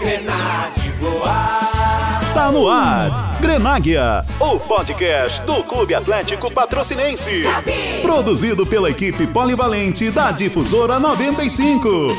Grenade voar. Tá no ar. Grenáguia, o podcast do Clube Atlético Patrocinense. Produzido pela equipe polivalente da Difusora 95.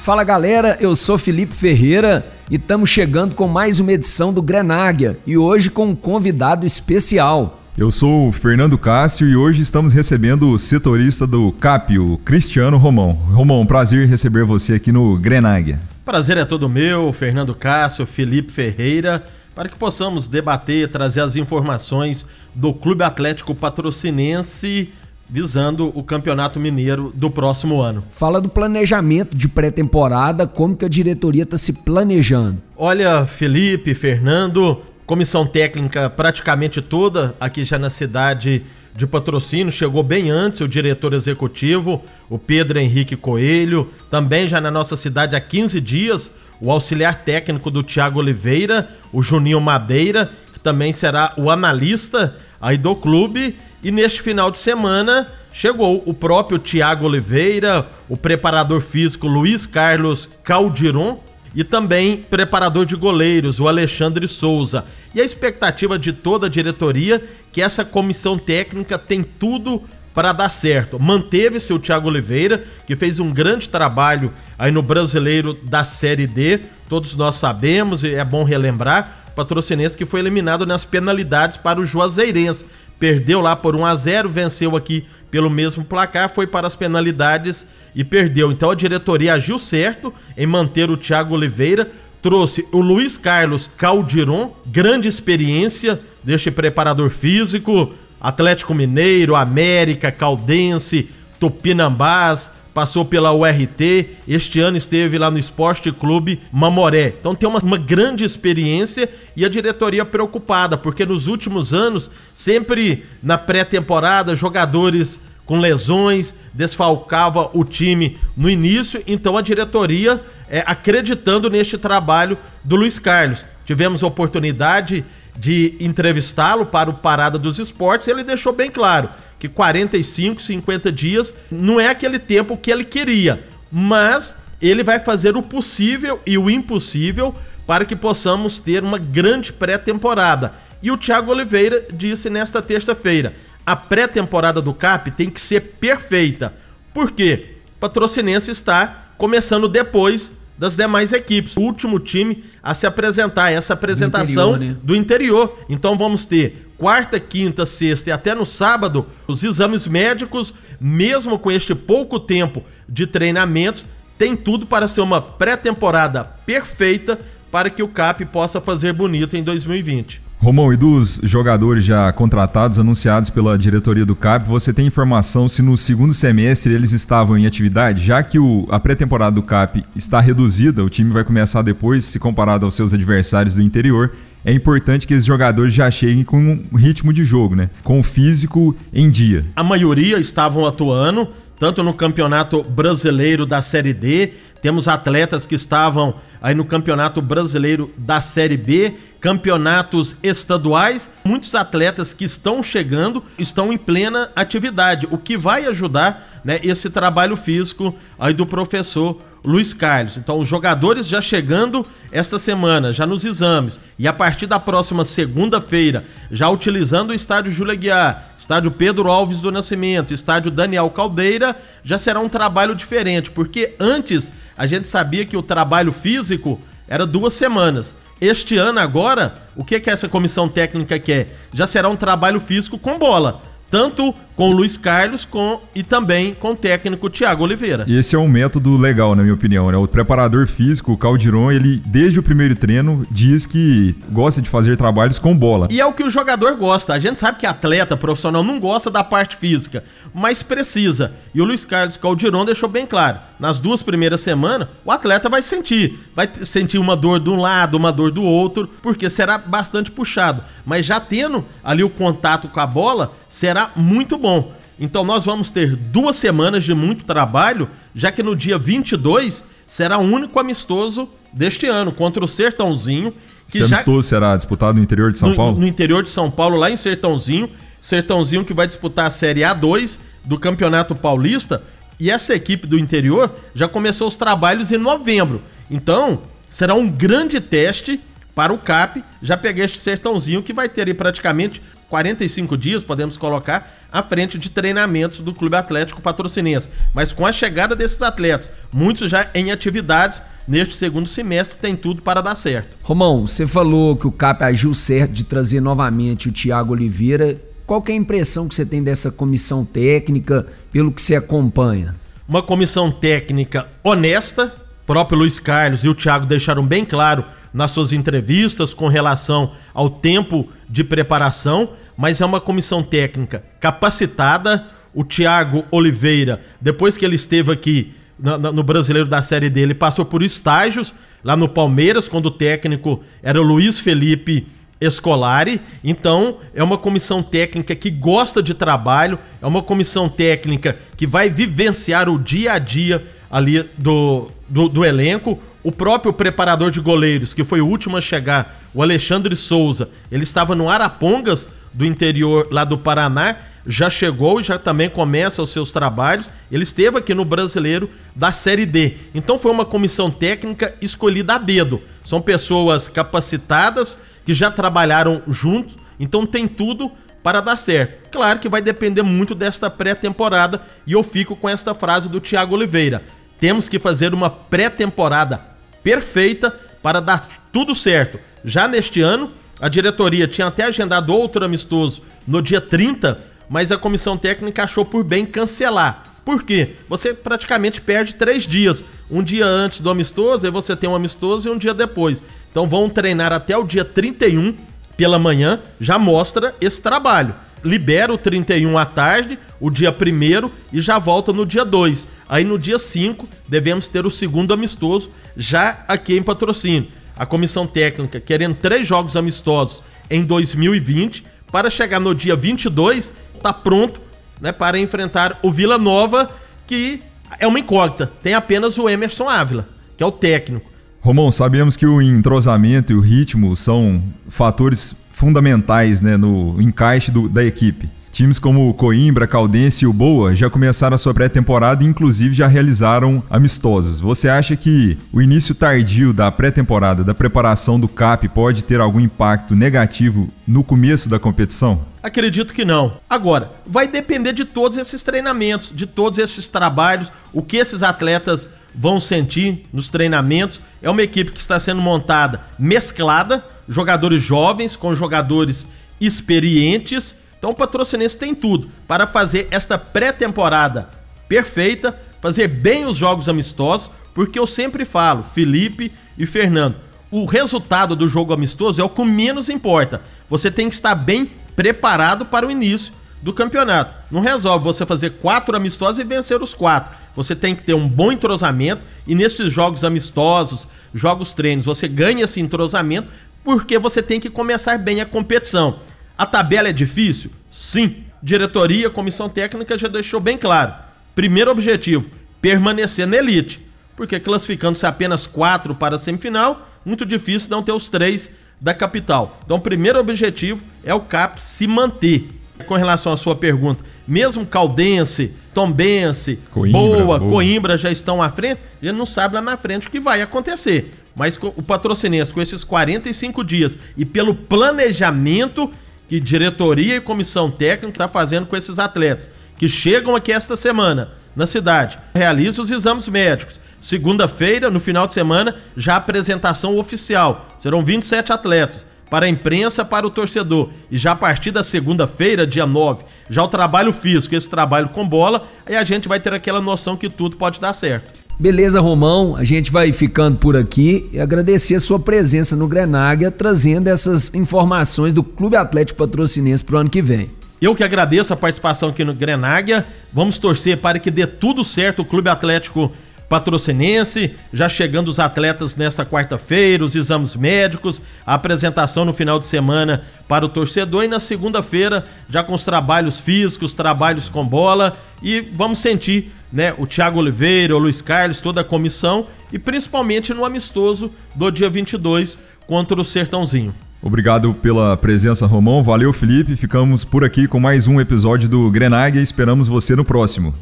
Fala galera, eu sou Felipe Ferreira e estamos chegando com mais uma edição do Grenáguia e hoje com um convidado especial. Eu sou o Fernando Cássio e hoje estamos recebendo o setorista do CAP, o Cristiano Romão. Romão, prazer receber você aqui no Grenáguia. Prazer é todo meu, Fernando Cássio, Felipe Ferreira, para que possamos debater, trazer as informações do Clube Atlético Patrocinense visando o Campeonato Mineiro do próximo ano. Fala do planejamento de pré-temporada, como que a diretoria está se planejando. Olha, Felipe, Fernando, comissão técnica praticamente toda aqui já na cidade de patrocínio, chegou bem antes o diretor executivo, o Pedro Henrique Coelho, também já na nossa cidade há 15 dias, o auxiliar técnico do Tiago Oliveira, o Juninho Madeira, que também será o analista aí do clube. E neste final de semana chegou o próprio Tiago Oliveira, o preparador físico Luiz Carlos Caldiron e também preparador de goleiros, o Alexandre Souza. E a expectativa de toda a diretoria que essa comissão técnica tem tudo para dar certo. Manteve-se o Thiago Oliveira, que fez um grande trabalho aí no Brasileiro da Série D. Todos nós sabemos e é bom relembrar, patrocinense que foi eliminado nas penalidades para o Juazeirense perdeu lá por 1 a 0, venceu aqui pelo mesmo placar, foi para as penalidades e perdeu. Então a diretoria agiu certo em manter o Thiago Oliveira, trouxe o Luiz Carlos Caldiron, grande experiência deste preparador físico, Atlético Mineiro, América, Caldense, Tupinambás, passou pela URT, este ano esteve lá no Esporte Clube Mamoré. Então tem uma, uma, grande experiência e a diretoria preocupada, porque nos últimos anos, sempre na pré-temporada, jogadores com lesões desfalcava o time no início, então a diretoria é, acreditando neste trabalho do Luiz Carlos. Tivemos a oportunidade de entrevistá-lo para o Parada dos Esportes, ele deixou bem claro que 45, 50 dias não é aquele tempo que ele queria, mas ele vai fazer o possível e o impossível para que possamos ter uma grande pré-temporada. E o Thiago Oliveira disse nesta terça-feira: a pré-temporada do CAP tem que ser perfeita. Por quê? Patrocinense está começando depois das demais equipes. O último time a se apresentar, essa apresentação do interior. Né? Do interior. Então vamos ter quarta, quinta, sexta e até no sábado, os exames médicos, mesmo com este pouco tempo de treinamento, tem tudo para ser uma pré-temporada perfeita para que o CAP possa fazer bonito em 2020. Romão, e dos jogadores já contratados, anunciados pela diretoria do CAP, você tem informação se no segundo semestre eles estavam em atividade? Já que o, a pré-temporada do CAP está reduzida, o time vai começar depois, se comparado aos seus adversários do interior, é importante que esses jogadores já cheguem com um ritmo de jogo, né? Com o físico em dia. A maioria estavam atuando, tanto no Campeonato Brasileiro da Série D, temos atletas que estavam aí no Campeonato Brasileiro da Série B, campeonatos estaduais. Muitos atletas que estão chegando estão em plena atividade, o que vai ajudar né, esse trabalho físico aí do professor Luiz Carlos. Então, os jogadores já chegando esta semana, já nos exames, e a partir da próxima segunda-feira, já utilizando o estádio Júlia Guiar, estádio Pedro Alves do Nascimento, estádio Daniel Caldeira, já será um trabalho diferente, porque antes a gente sabia que o trabalho físico era duas semanas. Este ano, agora, o que, que essa comissão técnica quer? Já será um trabalho físico com bola tanto com o Luiz Carlos com, e também com o técnico Thiago Oliveira. E esse é um método legal, na minha opinião. Né? O preparador físico, o Caldiron, ele, desde o primeiro treino, diz que gosta de fazer trabalhos com bola. E é o que o jogador gosta. A gente sabe que atleta profissional não gosta da parte física, mas precisa. E o Luiz Carlos Caldiron deixou bem claro. Nas duas primeiras semanas, o atleta vai sentir. Vai sentir uma dor de um lado, uma dor do outro, porque será bastante puxado. Mas já tendo ali o contato com a bola, será muito bom. Então nós vamos ter duas semanas de muito trabalho, já que no dia 22 será o único amistoso deste ano contra o Sertãozinho. Que Esse já... amistoso será disputado no interior de São no, Paulo? No interior de São Paulo, lá em Sertãozinho. Sertãozinho que vai disputar a Série A2 do Campeonato Paulista E essa equipe do interior já começou os trabalhos em novembro. Então, será um grande teste para o CAP. Já peguei este sertãozinho que vai ter aí praticamente 45 dias, podemos colocar, à frente de treinamentos do Clube Atlético Patrocinense. Mas com a chegada desses atletas, muitos já em atividades, neste segundo semestre tem tudo para dar certo. Romão, você falou que o CAP agiu certo de trazer novamente o Thiago Oliveira. Qual é a impressão que você tem dessa comissão técnica, pelo que você acompanha? Uma comissão técnica honesta, o próprio Luiz Carlos e o Thiago deixaram bem claro nas suas entrevistas com relação ao tempo de preparação, mas é uma comissão técnica capacitada. O Thiago Oliveira, depois que ele esteve aqui no, no Brasileiro da Série dele, passou por estágios lá no Palmeiras, quando o técnico era o Luiz Felipe Escolari. Então, é uma comissão técnica que gosta de trabalho, é uma comissão técnica que vai vivenciar o dia a dia ali do, do, do elenco. O próprio preparador de goleiros, que foi o último a chegar, o Alexandre Souza, ele estava no Arapongas do interior lá do Paraná, já chegou e já também começa os seus trabalhos. Ele esteve aqui no Brasileiro da Série D. Então foi uma comissão técnica escolhida a dedo. São pessoas capacitadas que já trabalharam juntos, então tem tudo para dar certo. Claro que vai depender muito desta pré-temporada e eu fico com esta frase do Thiago Oliveira. Temos que fazer uma pré-temporada perfeita para dar tudo certo. Já neste ano, a diretoria tinha até agendado outro amistoso no dia 30, mas a comissão técnica achou por bem cancelar. Por quê? Você praticamente perde três dias. Um dia antes do amistoso, aí você tem um amistoso e um dia depois. Então vão treinar até o dia 31 pela manhã, já mostra esse trabalho. Libera o 31 à tarde, o dia 1 e já volta no dia 2. Aí no dia 5 devemos ter o segundo amistoso já aqui em patrocínio. A comissão técnica querendo três jogos amistosos em 2020 para chegar no dia 22 tá pronto, né, para enfrentar o Vila Nova, que é uma incógnita. Tem apenas o Emerson Ávila, que é o técnico. Romão, sabemos que o entrosamento e o ritmo são fatores fundamentais né, no encaixe do, da equipe. Times como Coimbra, Caldense e o Boa já começaram a sua pré-temporada e inclusive já realizaram amistosos. Você acha que o início tardio da pré-temporada, da preparação do CAP pode ter algum impacto negativo no começo da competição? Acredito que não. Agora, vai depender de todos esses treinamentos, de todos esses trabalhos, o que esses atletas vão sentir nos treinamentos. É uma equipe que está sendo montada mesclada, jogadores jovens com jogadores experientes então o Patrocinense tem tudo para fazer esta pré-temporada perfeita, fazer bem os jogos amistosos, porque eu sempre falo, Felipe e Fernando, o resultado do jogo amistoso é o que menos importa. Você tem que estar bem preparado para o início do campeonato. Não resolve você fazer quatro amistosos e vencer os quatro. Você tem que ter um bom entrosamento e nesses jogos amistosos, jogos treinos, você ganha esse entrosamento porque você tem que começar bem a competição. A tabela é difícil? Sim. Diretoria, comissão técnica já deixou bem claro. Primeiro objetivo: permanecer na elite. Porque classificando-se apenas quatro para a semifinal, muito difícil não ter os três da capital. Então, o primeiro objetivo é o CAP se manter. Com relação à sua pergunta, mesmo Caldense, Tombense, Coimbra, Boa, Boa, Coimbra já estão à frente, a gente não sabe lá na frente o que vai acontecer. Mas o patrocinense, com esses 45 dias e pelo planejamento que diretoria e comissão técnica está fazendo com esses atletas que chegam aqui esta semana na cidade, realiza os exames médicos. Segunda-feira, no final de semana, já apresentação oficial. Serão 27 atletas para a imprensa, para o torcedor. E já a partir da segunda-feira, dia 9, já o trabalho físico, esse trabalho com bola, aí a gente vai ter aquela noção que tudo pode dar certo. Beleza, Romão, a gente vai ficando por aqui e agradecer a sua presença no Grenáguia, trazendo essas informações do Clube Atlético Patrocinense para o ano que vem. Eu que agradeço a participação aqui no Grenáguia. Vamos torcer para que dê tudo certo o Clube Atlético Patrocinense. Já chegando os atletas nesta quarta-feira, os exames médicos, a apresentação no final de semana para o torcedor e na segunda-feira já com os trabalhos físicos, trabalhos com bola e vamos sentir né, o Thiago Oliveira, o Luiz Carlos, toda a comissão e principalmente no amistoso do dia 22 contra o Sertãozinho. Obrigado pela presença, Romão. Valeu, Felipe. Ficamos por aqui com mais um episódio do Grenáguia e esperamos você no próximo.